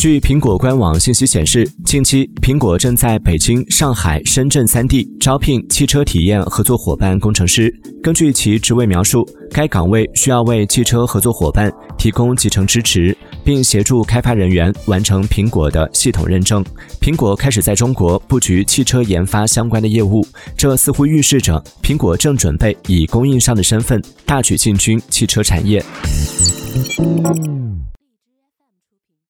据苹果官网信息显示近期苹果正在北京上海深圳三地招聘汽车体验合作伙伴工程师。根据其职位描述该岗位需要为汽车合作伙伴提供集成支持并协助开发人员完成苹果的系统认证。苹果开始在中国布局汽车研发相关的业务这似乎预示着苹果正准备以供应商的身份大举进军汽车产业。